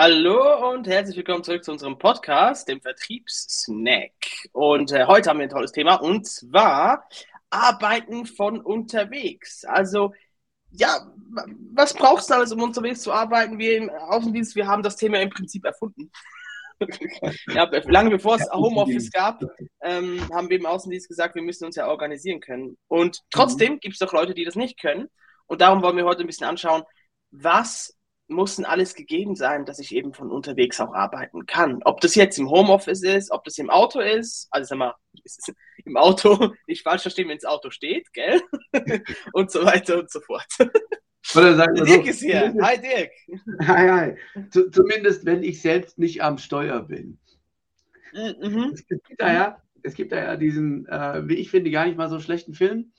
Hallo und herzlich willkommen zurück zu unserem Podcast, dem Vertriebssnack. Und äh, heute haben wir ein tolles Thema und zwar Arbeiten von unterwegs. Also, ja, was brauchst du alles, um unterwegs zu arbeiten? Wir im Außendienst, wir haben das Thema im Prinzip erfunden. ja, lange bevor es Homeoffice gab, ähm, haben wir im Außendienst gesagt, wir müssen uns ja organisieren können. Und trotzdem mhm. gibt es doch Leute, die das nicht können. Und darum wollen wir heute ein bisschen anschauen, was muss denn alles gegeben sein, dass ich eben von unterwegs auch arbeiten kann. Ob das jetzt im Homeoffice ist, ob das im Auto ist, also sag mal, im Auto nicht falsch verstehen, wenn das Auto steht, gell? und so weiter und so fort. Oder sagen wir Dirk so, ist hier. Hi Dirk. Hi, hi. Z zumindest wenn ich selbst nicht am Steuer bin. Mhm. Es, gibt da ja, es gibt da ja diesen, äh, wie ich finde, gar nicht mal so schlechten Film.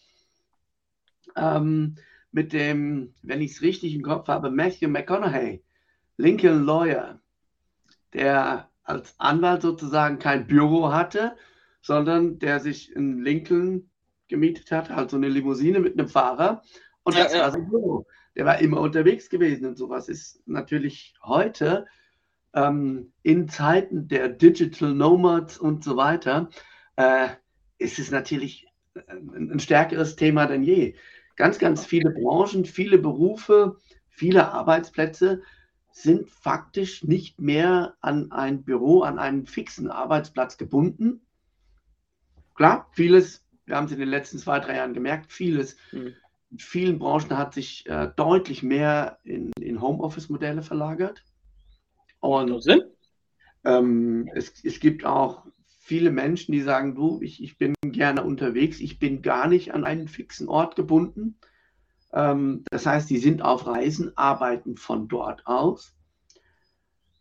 Ähm, mit dem, wenn ich es richtig im Kopf habe, Matthew McConaughey, Lincoln Lawyer, der als Anwalt sozusagen kein Büro hatte, sondern der sich in Lincoln gemietet hat, halt so eine Limousine mit einem Fahrer. Und das ja, war sein Büro. Der war immer unterwegs gewesen und sowas ist natürlich heute ähm, in Zeiten der Digital Nomads und so weiter, äh, ist es natürlich ein, ein stärkeres Thema denn je ganz, ganz viele Branchen, viele Berufe, viele Arbeitsplätze sind faktisch nicht mehr an ein Büro, an einen fixen Arbeitsplatz gebunden. Klar, vieles, wir haben es in den letzten zwei, drei Jahren gemerkt, vieles, mhm. in vielen Branchen hat sich äh, deutlich mehr in, in Homeoffice-Modelle verlagert. Und ähm, es, es gibt auch viele Menschen, die sagen, du, ich, ich bin gerne unterwegs, ich bin gar nicht an einen fixen Ort gebunden. Ähm, das heißt, die sind auf Reisen, arbeiten von dort aus.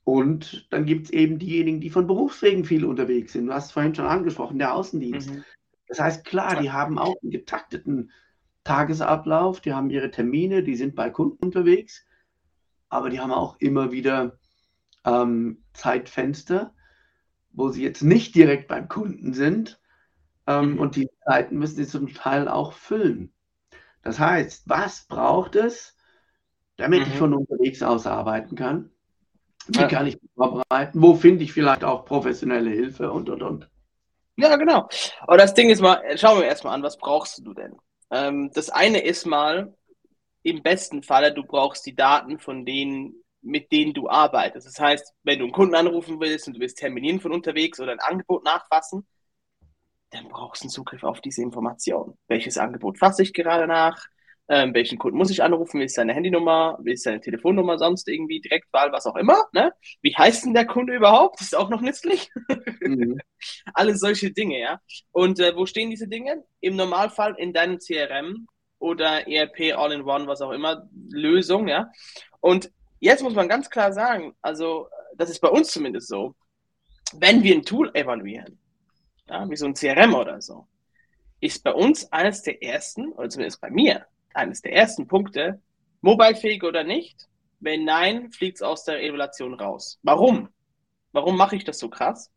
Und dann gibt es eben diejenigen, die von Berufswegen viel unterwegs sind. Du hast es vorhin schon angesprochen, der Außendienst. Mhm. Das heißt, klar, die haben auch einen getakteten Tagesablauf, die haben ihre Termine, die sind bei Kunden unterwegs, aber die haben auch immer wieder ähm, Zeitfenster, wo sie jetzt nicht direkt beim Kunden sind. Ähm, mhm. Und die Zeiten müssen sie zum Teil auch füllen. Das heißt, was braucht es, damit mhm. ich von unterwegs aus arbeiten kann? Wie ja. kann ich mich vorbereiten? Wo finde ich vielleicht auch professionelle Hilfe und und und? Ja, genau. Aber das Ding ist mal, schauen wir erstmal an, was brauchst du denn? Ähm, das eine ist mal, im besten Falle, du brauchst die Daten von denen, mit denen du arbeitest. Das heißt, wenn du einen Kunden anrufen willst und du willst terminieren von unterwegs oder ein Angebot nachfassen, dann brauchst du einen Zugriff auf diese Information. Welches Angebot fasse ich gerade nach? Ähm, welchen Kunden muss ich anrufen? Wie ist seine Handynummer? Wie ist seine Telefonnummer sonst irgendwie? Direktwahl, was auch immer. Ne? Wie heißt denn der Kunde überhaupt? Das ist auch noch nützlich. Mhm. Alles solche Dinge, ja. Und äh, wo stehen diese Dinge? Im Normalfall in deinem CRM oder ERP All-in-One, was auch immer, Lösung, ja. Und Jetzt muss man ganz klar sagen, also das ist bei uns zumindest so, wenn wir ein Tool evaluieren, ja, wie so ein CRM oder so, ist bei uns eines der ersten, oder zumindest bei mir, eines der ersten Punkte, mobilefähig oder nicht? Wenn nein, fliegt es aus der Evaluation raus. Warum? Warum mache ich das so krass?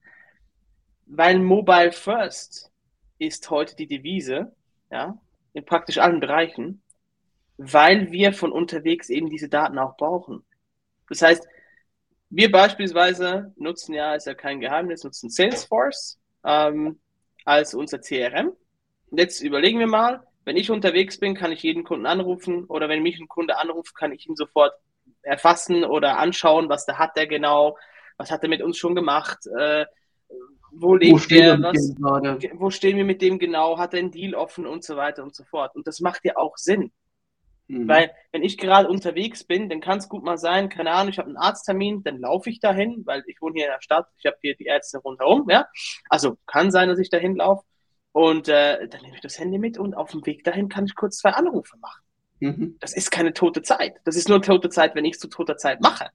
Weil Mobile First ist heute die Devise, ja, in praktisch allen Bereichen, weil wir von unterwegs eben diese Daten auch brauchen. Das heißt, wir beispielsweise nutzen ja, ist ja kein Geheimnis, nutzen Salesforce ähm, als unser CRM. Jetzt überlegen wir mal, wenn ich unterwegs bin, kann ich jeden Kunden anrufen oder wenn mich ein Kunde anruft, kann ich ihn sofort erfassen oder anschauen, was da hat der genau, was hat er mit uns schon gemacht, äh, wo lebt wo er, was, wo stehen wir mit dem genau, hat er einen Deal offen und so weiter und so fort. Und das macht ja auch Sinn. Mhm. Weil, wenn ich gerade unterwegs bin, dann kann es gut mal sein, keine Ahnung, ich habe einen Arzttermin, dann laufe ich dahin, weil ich wohne hier in der Stadt, ich habe hier die Ärzte rundherum, ja. Also kann sein, dass ich dahin laufe. Und äh, dann nehme ich das Handy mit und auf dem Weg dahin kann ich kurz zwei Anrufe machen. Mhm. Das ist keine tote Zeit. Das ist nur tote Zeit, wenn ich es zu toter Zeit mache.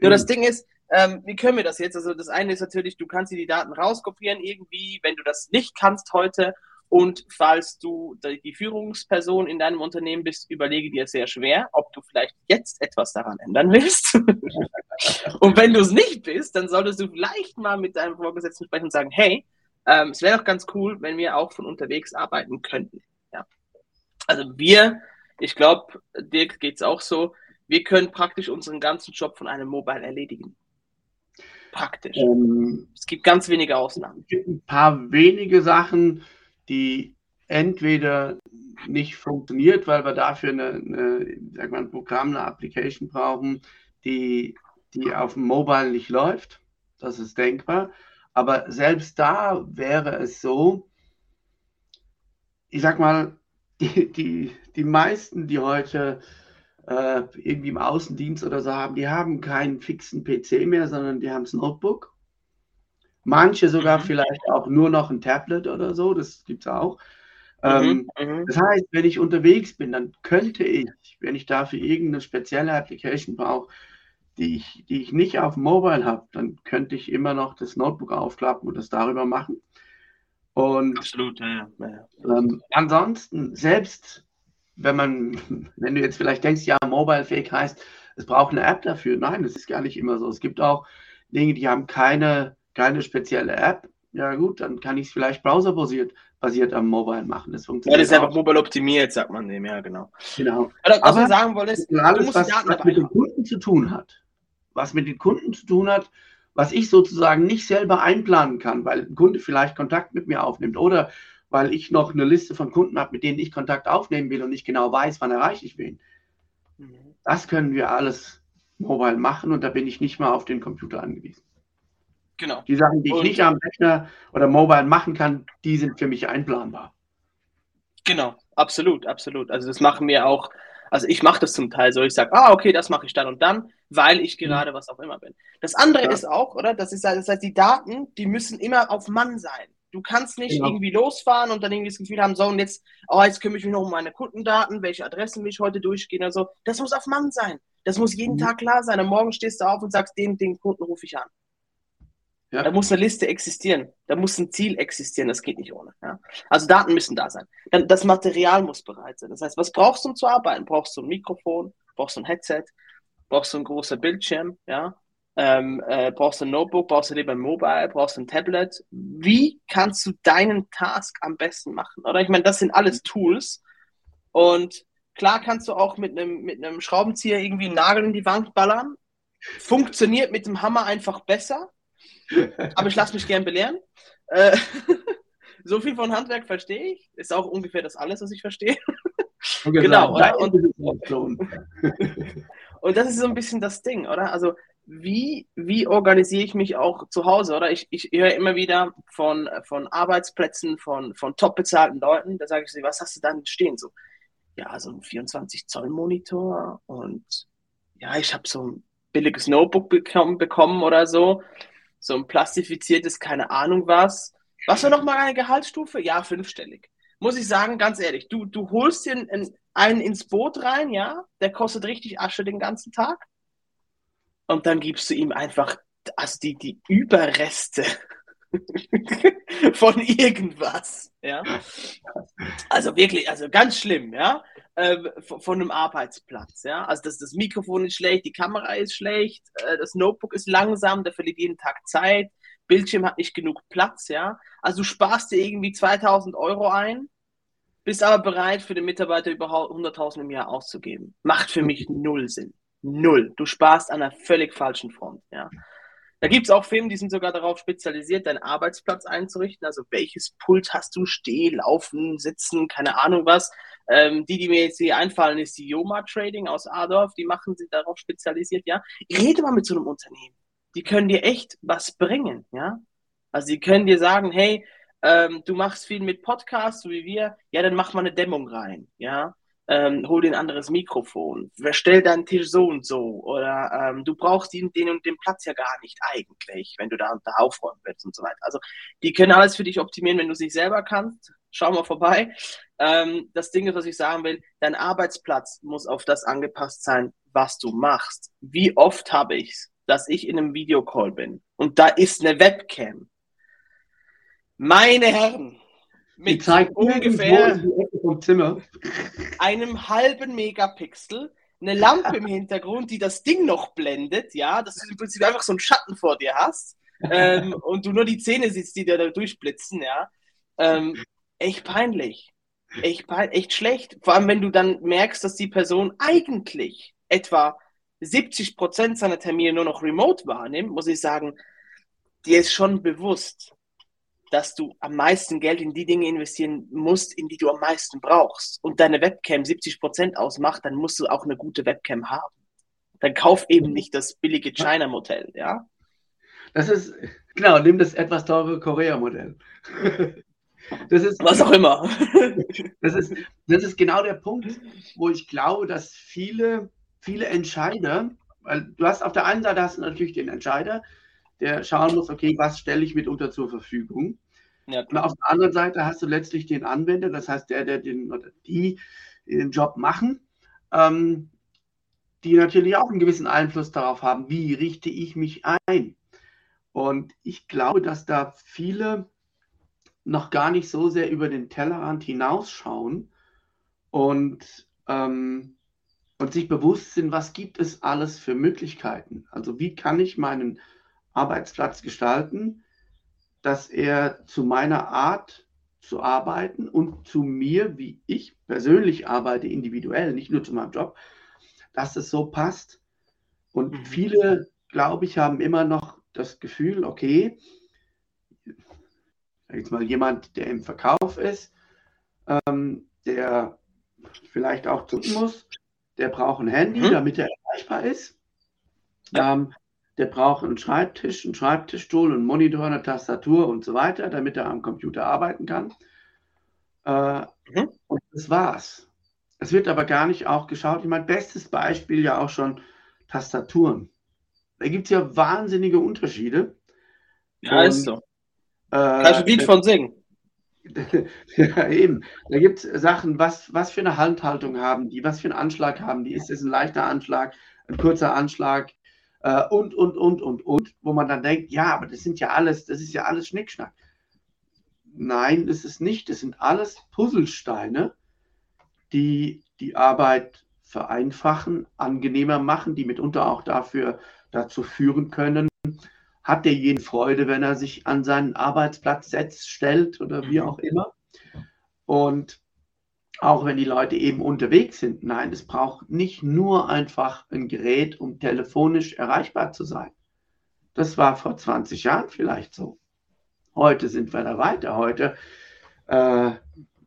Nur mhm. das Ding ist, ähm, wie können wir das jetzt? Also das eine ist natürlich, du kannst dir die Daten rauskopieren irgendwie, wenn du das nicht kannst heute. Und falls du die Führungsperson in deinem Unternehmen bist, überlege dir sehr schwer, ob du vielleicht jetzt etwas daran ändern willst. und wenn du es nicht bist, dann solltest du vielleicht mal mit deinem Vorgesetzten sprechen und sagen, hey, ähm, es wäre doch ganz cool, wenn wir auch von unterwegs arbeiten könnten. Ja. Also wir, ich glaube, Dirk geht es auch so, wir können praktisch unseren ganzen Job von einem Mobile erledigen. Praktisch. Ähm, es gibt ganz wenige Ausnahmen. Es gibt ein paar wenige Sachen, die entweder nicht funktioniert, weil wir dafür eine, eine, sag mal, ein Programm, eine Application brauchen, die, die auf dem Mobile nicht läuft. Das ist denkbar. Aber selbst da wäre es so, ich sag mal, die, die, die meisten, die heute äh, irgendwie im Außendienst oder so haben, die haben keinen fixen PC mehr, sondern die haben das Notebook. Manche sogar mhm. vielleicht auch nur noch ein Tablet oder so, das gibt es auch. Mhm, ähm, mhm. Das heißt, wenn ich unterwegs bin, dann könnte ich, wenn ich dafür irgendeine spezielle Application brauche, die ich, die ich nicht auf Mobile habe, dann könnte ich immer noch das Notebook aufklappen und das darüber machen. Und Absolut, ja, ja. Ähm, ansonsten, selbst wenn man, wenn du jetzt vielleicht denkst, ja, mobile-fähig heißt, es braucht eine App dafür. Nein, das ist gar nicht immer so. Es gibt auch Dinge, die haben keine, keine spezielle App. Ja gut, dann kann ich es vielleicht browserbasiert basiert am Mobile machen. Das funktioniert. Ja, das ist einfach mobile optimiert, sagt man dem, ja, genau. Genau. Aber, was Aber sagen wollen, ist, alles, was, was mit den Kunden zu tun hat, was mit den Kunden zu tun hat, was ich sozusagen nicht selber einplanen kann, weil ein Kunde vielleicht Kontakt mit mir aufnimmt oder weil ich noch eine Liste von Kunden habe, mit denen ich Kontakt aufnehmen will und nicht genau weiß, wann erreiche ich wen. Mhm. Das können wir alles mobile machen und da bin ich nicht mal auf den Computer angewiesen. Genau. Die Sachen, die ich und, nicht am Rechner oder mobile machen kann, die sind für mich einplanbar. Genau, absolut, absolut. Also das machen wir auch, also ich mache das zum Teil so, ich sage, ah, okay, das mache ich dann und dann, weil ich mhm. gerade was auch immer bin. Das andere ja. ist auch, oder? Das ist das heißt, die Daten, die müssen immer auf Mann sein. Du kannst nicht genau. irgendwie losfahren und dann irgendwie das Gefühl haben, so und jetzt, oh, jetzt kümmere ich mich noch um meine Kundendaten, welche Adressen will ich heute durchgehen oder so. Das muss auf Mann sein. Das muss jeden mhm. Tag klar sein. Und morgen stehst du auf und sagst, den, den Kunden rufe ich an. Ja. Da muss eine Liste existieren. Da muss ein Ziel existieren. Das geht nicht ohne. Ja? Also Daten müssen da sein. Dann das Material muss bereit sein. Das heißt, was brauchst du, um zu arbeiten? Brauchst du ein Mikrofon? Brauchst du ein Headset? Brauchst du einen großen Bildschirm? Ja? Ähm, äh, brauchst du ein Notebook, brauchst du lieber ein Mobile, brauchst du ein Tablet. Wie kannst du deinen Task am besten machen? Oder ich meine, das sind alles Tools. Und klar kannst du auch mit einem mit einem Schraubenzieher irgendwie einen Nagel in die Wand ballern. Funktioniert mit dem Hammer einfach besser. Aber ich lasse mich gern belehren. Äh, so viel von Handwerk verstehe ich. Ist auch ungefähr das alles, was ich verstehe. genau, oder? Und, und das ist so ein bisschen das Ding, oder? Also wie, wie organisiere ich mich auch zu Hause, oder? Ich, ich höre immer wieder von, von Arbeitsplätzen, von, von top bezahlten Leuten, da sage ich sie, was hast du dann stehen? So, ja, so ein 24-Zoll-Monitor und ja, ich habe so ein billiges Notebook bekommen, bekommen oder so, so ein plastifiziertes, keine Ahnung was. Was war nochmal eine Gehaltsstufe? Ja, fünfstellig. Muss ich sagen, ganz ehrlich, du, du holst dir einen, einen ins Boot rein, ja, der kostet richtig Asche den ganzen Tag und dann gibst du ihm einfach also die, die Überreste von irgendwas, ja. Also wirklich, also ganz schlimm, ja. Äh, von, von, einem Arbeitsplatz, ja. Also das, das Mikrofon ist schlecht, die Kamera ist schlecht, äh, das Notebook ist langsam, der verliert jeden Tag Zeit, Bildschirm hat nicht genug Platz, ja. Also du sparst dir irgendwie 2000 Euro ein, bist aber bereit, für den Mitarbeiter überhaupt 100.000 im Jahr auszugeben. Macht für mich null Sinn. Null. Du sparst an einer völlig falschen Front. Ja. Da gibt es auch Filme, die sind sogar darauf spezialisiert, deinen Arbeitsplatz einzurichten. Also welches Pult hast du? Steh, laufen, sitzen, keine Ahnung was. Ähm, die, die mir jetzt hier einfallen, ist die Yoma Trading aus Adorf. Die machen sich darauf spezialisiert, ja. Rede mal mit so einem Unternehmen. Die können dir echt was bringen, ja. Also die können dir sagen, hey, ähm, du machst viel mit Podcasts, so wie wir, ja, dann mach mal eine Dämmung rein, ja ähm, hol dir ein anderes Mikrofon, verstell deinen Tisch so und so oder ähm, du brauchst den, den und den Platz ja gar nicht eigentlich, wenn du da, da aufräumen willst und so weiter. Also die können alles für dich optimieren, wenn du es nicht selber kannst. Schau mal vorbei. Ähm, das Ding ist, was ich sagen will, dein Arbeitsplatz muss auf das angepasst sein, was du machst. Wie oft habe ich es dass ich in einem Videocall bin und da ist eine Webcam. Meine Herren, mit ungefähr einem halben Megapixel, eine Lampe im Hintergrund, die das Ding noch blendet, ja, dass du im Prinzip einfach so einen Schatten vor dir hast ähm, und du nur die Zähne siehst, die dir da durchblitzen, ja. Ähm, echt peinlich. Echt, echt schlecht. Vor allem, wenn du dann merkst, dass die Person eigentlich etwa 70 Prozent seiner Termine nur noch remote wahrnimmt, muss ich sagen, dir ist schon bewusst, dass du am meisten Geld in die Dinge investieren musst, in die du am meisten brauchst. Und deine Webcam 70 Prozent ausmacht, dann musst du auch eine gute Webcam haben. Dann kauf eben nicht das billige China-Modell, ja? Das ist, genau, nimm das etwas teure Korea-Modell. Das ist, Was auch immer. Das ist, das ist genau der Punkt, wo ich glaube, dass viele viele Entscheider, weil du hast auf der einen Seite hast du natürlich den Entscheider, der schauen muss, okay, was stelle ich mitunter zur Verfügung. Ja, und auf der anderen Seite hast du letztlich den Anwender, das heißt der, der den oder die den Job machen, ähm, die natürlich auch einen gewissen Einfluss darauf haben, wie richte ich mich ein. Und ich glaube, dass da viele noch gar nicht so sehr über den Tellerrand hinausschauen und ähm, und sich bewusst sind, was gibt es alles für Möglichkeiten. Also wie kann ich meinen Arbeitsplatz gestalten, dass er zu meiner Art zu arbeiten und zu mir, wie ich persönlich arbeite, individuell, nicht nur zu meinem Job, dass es so passt. Und mhm. viele, glaube ich, haben immer noch das Gefühl, okay, jetzt mal jemand, der im Verkauf ist, ähm, der vielleicht auch zucken muss, der braucht ein Handy, mhm. damit er erreichbar ist. Ja. Ähm, der braucht einen Schreibtisch, einen Schreibtischstuhl, einen Monitor, eine Tastatur und so weiter, damit er am Computer arbeiten kann. Äh, mhm. Und das war's. Es wird aber gar nicht auch geschaut. Ich meine, bestes Beispiel ja auch schon Tastaturen. Da gibt es ja wahnsinnige Unterschiede. Ja, und, ist so. Äh, Kannst du ein Lied von singen? ja, eben. Da gibt es Sachen, was, was für eine Handhaltung haben die, was für einen Anschlag haben die. Ist es ein leichter Anschlag, ein kurzer Anschlag äh, und, und, und, und, und, wo man dann denkt, ja, aber das sind ja alles, das ist ja alles Schnickschnack. Nein, das ist nicht. Das sind alles Puzzlesteine, die die Arbeit vereinfachen, angenehmer machen, die mitunter auch dafür dazu führen können, hat derjenige Freude, wenn er sich an seinen Arbeitsplatz setzt, stellt oder wie mhm. auch immer. Und auch wenn die Leute eben unterwegs sind, nein, es braucht nicht nur einfach ein Gerät, um telefonisch erreichbar zu sein. Das war vor 20 Jahren vielleicht so. Heute sind wir da weiter. Heute, äh,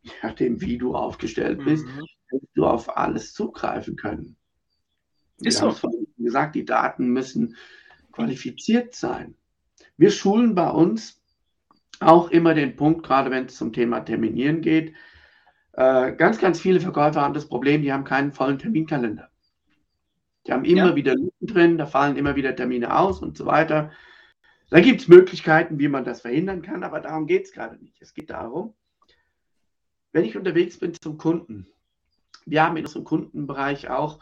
je nachdem, wie du aufgestellt bist, mhm. wirst du auf alles zugreifen können. Ist so. gesagt, die Daten müssen qualifiziert sein. Wir schulen bei uns auch immer den Punkt, gerade wenn es zum Thema Terminieren geht. Äh, ganz, ganz viele Verkäufer haben das Problem, die haben keinen vollen Terminkalender. Die haben immer ja. wieder Lücken drin, da fallen immer wieder Termine aus und so weiter. Da gibt es Möglichkeiten, wie man das verhindern kann, aber darum geht es gerade nicht. Es geht darum, wenn ich unterwegs bin zum Kunden, wir haben in unserem Kundenbereich auch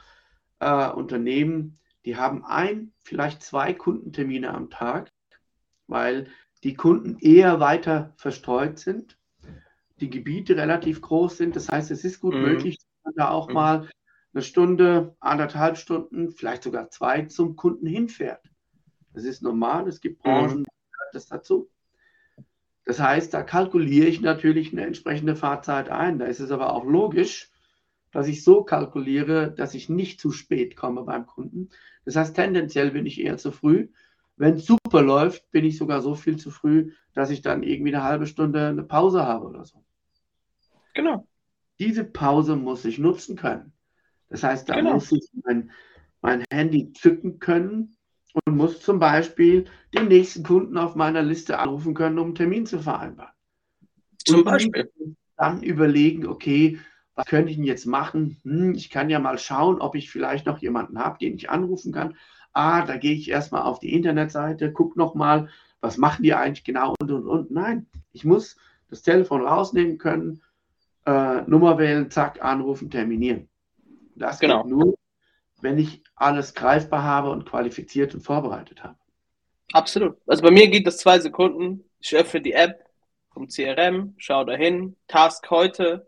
äh, Unternehmen, die haben ein, vielleicht zwei Kundentermine am Tag, weil die Kunden eher weiter verstreut sind, die Gebiete relativ groß sind. Das heißt, es ist gut mhm. möglich, dass man da auch mhm. mal eine Stunde, anderthalb Stunden, vielleicht sogar zwei zum Kunden hinfährt. Das ist normal, es gibt Branchen, mhm. das dazu. Das heißt, da kalkuliere ich natürlich eine entsprechende Fahrzeit ein. Da ist es aber auch logisch, dass ich so kalkuliere, dass ich nicht zu spät komme beim Kunden. Das heißt, tendenziell bin ich eher zu früh. Wenn es super läuft, bin ich sogar so viel zu früh, dass ich dann irgendwie eine halbe Stunde eine Pause habe oder so. Genau. Diese Pause muss ich nutzen können. Das heißt, da genau. muss ich mein, mein Handy zücken können und muss zum Beispiel den nächsten Kunden auf meiner Liste anrufen können, um einen Termin zu vereinbaren. Zum Beispiel. Dann überlegen, okay, was könnte ich denn jetzt machen? Hm, ich kann ja mal schauen, ob ich vielleicht noch jemanden habe, den ich anrufen kann. Ah, da gehe ich erstmal auf die Internetseite, gucke nochmal, was machen die eigentlich genau und und und. Nein, ich muss das Telefon rausnehmen können, äh, Nummer wählen, zack, anrufen, terminieren. Das genau. geht nur, wenn ich alles greifbar habe und qualifiziert und vorbereitet habe. Absolut. Also bei mir geht das zwei Sekunden. Ich öffne die App vom CRM, schau dahin, Task heute,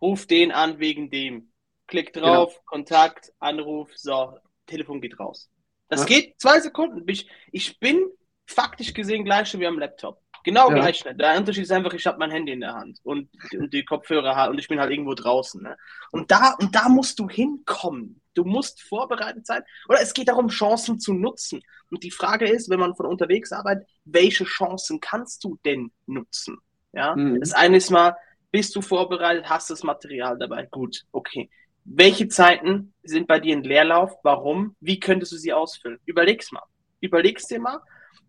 ruf den an wegen dem. Klick drauf, genau. Kontakt, Anruf, so, Telefon geht raus. Das ja. geht zwei Sekunden. Ich, ich bin faktisch gesehen gleich schon wie am Laptop. Genau ja. gleich. Ne? Der Unterschied ist einfach, ich habe mein Handy in der Hand und, und die Kopfhörer und ich bin halt irgendwo draußen. Ne? Und, da, und da musst du hinkommen. Du musst vorbereitet sein. Oder es geht darum, Chancen zu nutzen. Und die Frage ist, wenn man von unterwegs arbeitet, welche Chancen kannst du denn nutzen? Ja? Mhm. Das eine ist mal, bist du vorbereitet, hast das Material dabei? Gut, okay. Welche Zeiten sind bei dir in Leerlauf? Warum? Wie könntest du sie ausfüllen? Überleg's mal. Überleg's dir mal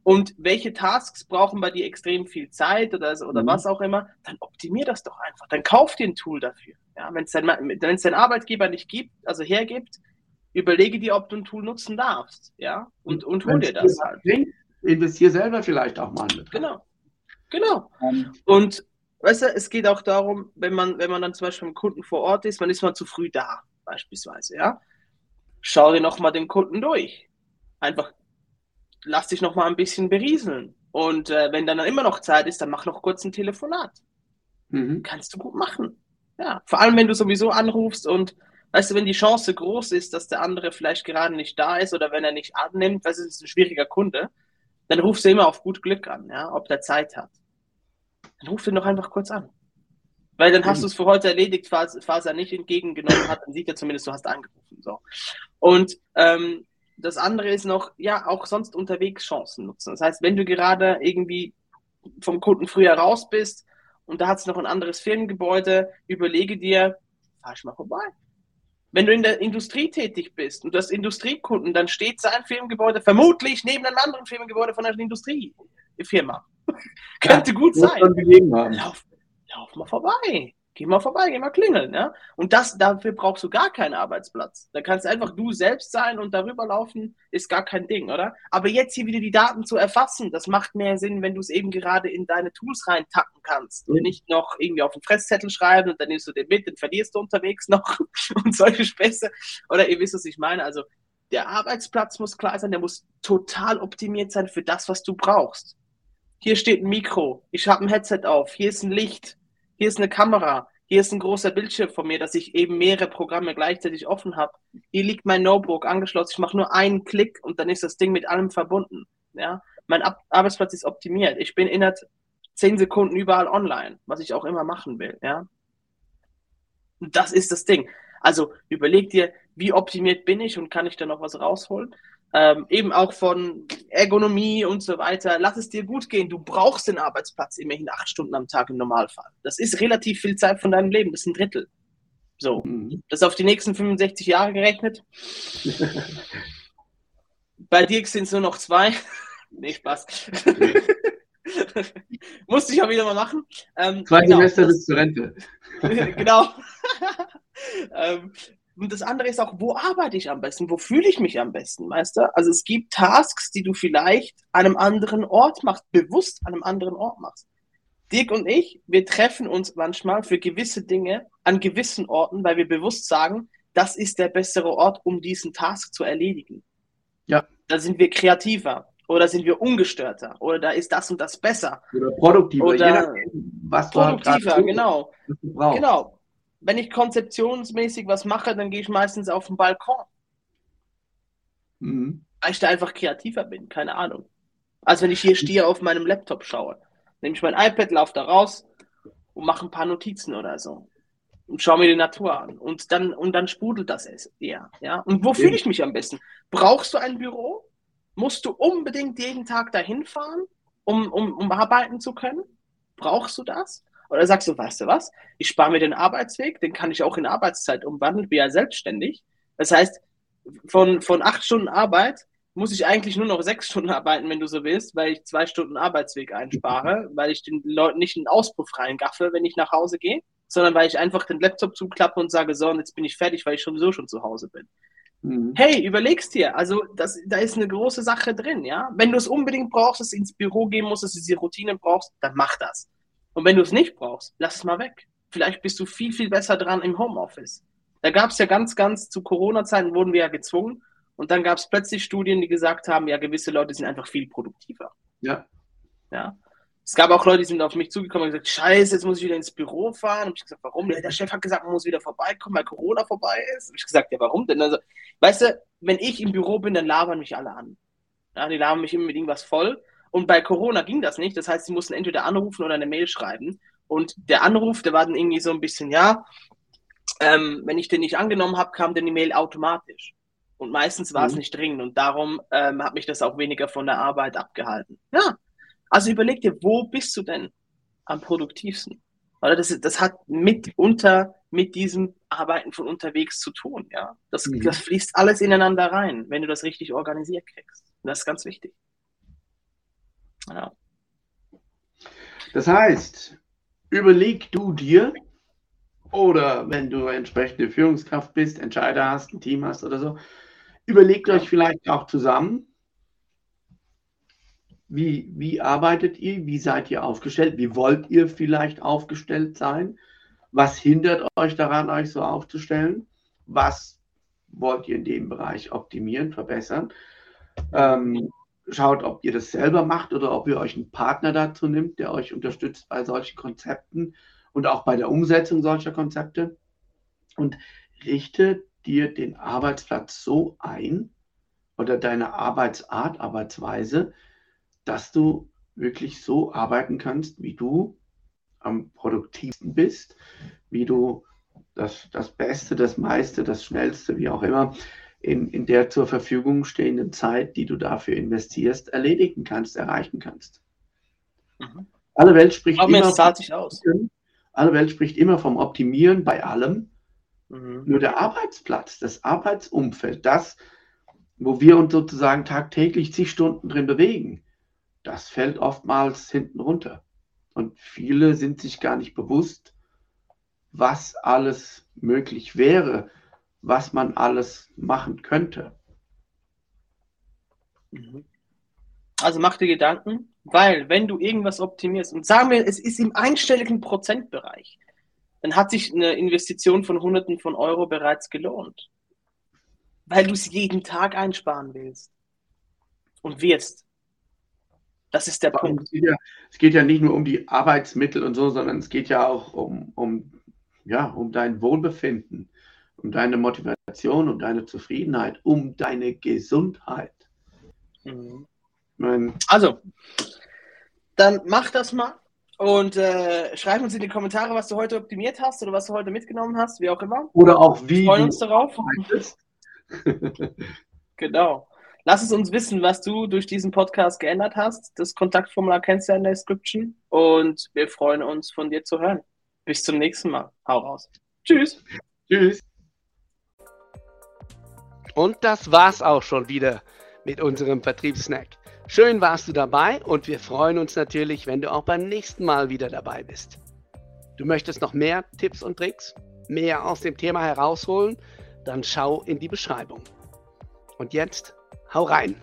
und welche Tasks brauchen bei dir extrem viel Zeit oder, oder mhm. was auch immer, dann optimier das doch einfach. Dann kauf dir ein Tool dafür. Ja, wenn es dein, dein Arbeitgeber nicht gibt, also hergibt, überlege dir, ob du ein Tool nutzen darfst. Ja, und, und hol dir das halt. Investier selber vielleicht auch mal mit. Genau. Genau. Um. Und weißt du, es geht auch darum, wenn man, wenn man dann zum Beispiel mit dem Kunden vor Ort ist, man ist mal zu früh da, beispielsweise, ja. Schau dir nochmal den Kunden durch. Einfach lass dich noch mal ein bisschen berieseln. Und äh, wenn dann immer noch Zeit ist, dann mach noch kurz ein Telefonat. Mhm. Kannst du gut machen. Ja, vor allem wenn du sowieso anrufst und weißt du, wenn die Chance groß ist, dass der andere vielleicht gerade nicht da ist oder wenn er nicht annimmt, weil es ist ein schwieriger Kunde, dann rufst du immer auf gut Glück an, ja, ob der Zeit hat. Dann ruf ihn doch einfach kurz an. Weil dann hast mhm. du es für heute erledigt, falls, falls er nicht entgegengenommen hat, dann sieht er zumindest, du hast angerufen. So. Und ähm, das andere ist noch, ja, auch sonst unterwegs Chancen nutzen. Das heißt, wenn du gerade irgendwie vom Kunden früher raus bist und da hat es noch ein anderes Firmengebäude, überlege dir, fahr ich mal vorbei. Wenn du in der Industrie tätig bist und du hast Industriekunden, dann steht sein Firmengebäude vermutlich neben einem anderen Firmengebäude von einer Industriefirma. Könnte gut sein. Lauf, lauf mal vorbei geh mal vorbei, geh mal klingeln, ja. Und das, dafür brauchst du gar keinen Arbeitsplatz. Da kannst du einfach du selbst sein und darüber laufen, ist gar kein Ding, oder? Aber jetzt hier wieder die Daten zu erfassen, das macht mehr Sinn, wenn du es eben gerade in deine Tools reintacken kannst und mhm. nicht noch irgendwie auf den Fresszettel schreiben und dann nimmst du den mit, den verlierst du unterwegs noch und solche Späße. Oder ihr wisst, was ich meine. Also, der Arbeitsplatz muss klar sein, der muss total optimiert sein für das, was du brauchst. Hier steht ein Mikro, ich habe ein Headset auf, hier ist ein Licht, hier ist eine Kamera, hier ist ein großer Bildschirm von mir, dass ich eben mehrere Programme gleichzeitig offen habe. Hier liegt mein Notebook angeschlossen, ich mache nur einen Klick und dann ist das Ding mit allem verbunden. Ja? Mein Ab Arbeitsplatz ist optimiert. Ich bin innerhalb zehn Sekunden überall online, was ich auch immer machen will. Ja? Das ist das Ding. Also überleg dir, wie optimiert bin ich und kann ich da noch was rausholen? Ähm, eben auch von Ergonomie und so weiter. Lass es dir gut gehen. Du brauchst den Arbeitsplatz immerhin acht Stunden am Tag im Normalfall. Das ist relativ viel Zeit von deinem Leben. Das ist ein Drittel. So, mhm. das auf die nächsten 65 Jahre gerechnet. Bei dir sind es nur noch zwei. nee, Spaß. Musste ich auch wieder mal machen. Ähm, zwei genau, Semester bis zur Rente. genau. ähm, und das andere ist auch, wo arbeite ich am besten? Wo fühle ich mich am besten, weißt du? Also es gibt Tasks, die du vielleicht an einem anderen Ort machst, bewusst an einem anderen Ort machst. Dirk und ich, wir treffen uns manchmal für gewisse Dinge an gewissen Orten, weil wir bewusst sagen, das ist der bessere Ort, um diesen Task zu erledigen. Ja. Da sind wir kreativer oder sind wir ungestörter oder da ist das und das besser. Oder produktiver, oder nachdem, was produktiver, genau. Genau wenn ich konzeptionsmäßig was mache, dann gehe ich meistens auf den Balkon. Mhm. Weil ich da einfach kreativer bin, keine Ahnung. Als wenn ich hier stehe auf meinem Laptop schaue. Nehme ich mein iPad, laufe da raus und mache ein paar Notizen oder so. Und schaue mir die Natur an. Und dann, und dann sprudelt das eher. Ja? Und wo fühle ich mich am besten? Brauchst du ein Büro? Musst du unbedingt jeden Tag dahin fahren, um, um, um arbeiten zu können? Brauchst du das? Oder sagst du, weißt du was? Ich spare mir den Arbeitsweg, den kann ich auch in Arbeitszeit umwandeln, bin ja selbstständig. Das heißt, von, von acht Stunden Arbeit muss ich eigentlich nur noch sechs Stunden arbeiten, wenn du so willst, weil ich zwei Stunden Arbeitsweg einspare, weil ich den Leuten nicht einen Auspuff reingaffe, wenn ich nach Hause gehe, sondern weil ich einfach den Laptop zuklappe und sage, so, und jetzt bin ich fertig, weil ich sowieso schon zu Hause bin. Mhm. Hey, überlegst dir, also das, da ist eine große Sache drin, ja. Wenn du es unbedingt brauchst, dass du ins Büro gehen musst, dass du diese Routine brauchst, dann mach das. Und wenn du es nicht brauchst, lass es mal weg. Vielleicht bist du viel, viel besser dran im Homeoffice. Da gab es ja ganz, ganz zu Corona-Zeiten wurden wir ja gezwungen. Und dann gab es plötzlich Studien, die gesagt haben, ja, gewisse Leute sind einfach viel produktiver. Ja. Ja. Es gab auch Leute, die sind auf mich zugekommen und gesagt, scheiße, jetzt muss ich wieder ins Büro fahren. Und ich gesagt, warum? Der Chef hat gesagt, man muss wieder vorbeikommen, weil Corona vorbei ist. Und ich gesagt, ja, warum denn? Also, weißt du, wenn ich im Büro bin, dann labern mich alle an. Ja, die labern mich immer mit irgendwas voll. Und bei Corona ging das nicht. Das heißt, sie mussten entweder anrufen oder eine Mail schreiben. Und der Anruf, der war dann irgendwie so ein bisschen, ja, ähm, wenn ich den nicht angenommen habe, kam dann die Mail automatisch. Und meistens war mhm. es nicht dringend. Und darum ähm, hat mich das auch weniger von der Arbeit abgehalten. Ja, also überleg dir, wo bist du denn am produktivsten? Oder das, das hat mitunter mit diesem Arbeiten von unterwegs zu tun. Ja, das, mhm. das fließt alles ineinander rein, wenn du das richtig organisiert kriegst. Und das ist ganz wichtig. Ja. Das heißt, überleg du dir, oder wenn du entsprechende Führungskraft bist, Entscheider hast, ein Team hast oder so, überlegt euch vielleicht auch zusammen, wie, wie arbeitet ihr, wie seid ihr aufgestellt, wie wollt ihr vielleicht aufgestellt sein, was hindert euch daran, euch so aufzustellen, was wollt ihr in dem Bereich optimieren, verbessern. Ähm, schaut, ob ihr das selber macht oder ob ihr euch einen Partner dazu nimmt, der euch unterstützt bei solchen Konzepten und auch bei der Umsetzung solcher Konzepte. Und richte dir den Arbeitsplatz so ein oder deine Arbeitsart, Arbeitsweise, dass du wirklich so arbeiten kannst, wie du am produktivsten bist, wie du das, das Beste, das meiste, das Schnellste, wie auch immer, in, in der zur Verfügung stehenden Zeit, die du dafür investierst, erledigen kannst, erreichen kannst. Mhm. Alle Welt spricht Aber immer vom, aus. Alle Welt spricht immer vom Optimieren bei allem. Mhm. Nur der Arbeitsplatz, das Arbeitsumfeld, das, wo wir uns sozusagen tagtäglich zig Stunden drin bewegen, das fällt oftmals hinten runter. Und viele sind sich gar nicht bewusst, was alles möglich wäre, was man alles machen könnte. Mhm. Also mach dir Gedanken, weil wenn du irgendwas optimierst und sagen wir, es ist im einstelligen Prozentbereich, dann hat sich eine Investition von Hunderten von Euro bereits gelohnt. Weil du es jeden Tag einsparen willst und wirst. Das ist der Punkt. Es geht, ja, es geht, ja, nicht nur um die Arbeitsmittel und so, sondern es geht ja auch um, um, ja, um dein Wohlbefinden um deine Motivation, um deine Zufriedenheit, um deine Gesundheit. Mhm. Mein also, dann mach das mal und äh, schreib uns in die Kommentare, was du heute optimiert hast oder was du heute mitgenommen hast, wie auch immer. Oder auch wie. Wir freuen uns darauf. genau. Lass es uns wissen, was du durch diesen Podcast geändert hast. Das Kontaktformular kennst du ja in der Description. Und wir freuen uns, von dir zu hören. Bis zum nächsten Mal. Hau raus. Tschüss. Tschüss. Und das war's auch schon wieder mit unserem Vertriebssnack. Schön warst du dabei und wir freuen uns natürlich, wenn du auch beim nächsten Mal wieder dabei bist. Du möchtest noch mehr Tipps und Tricks, mehr aus dem Thema herausholen, dann schau in die Beschreibung. Und jetzt hau rein!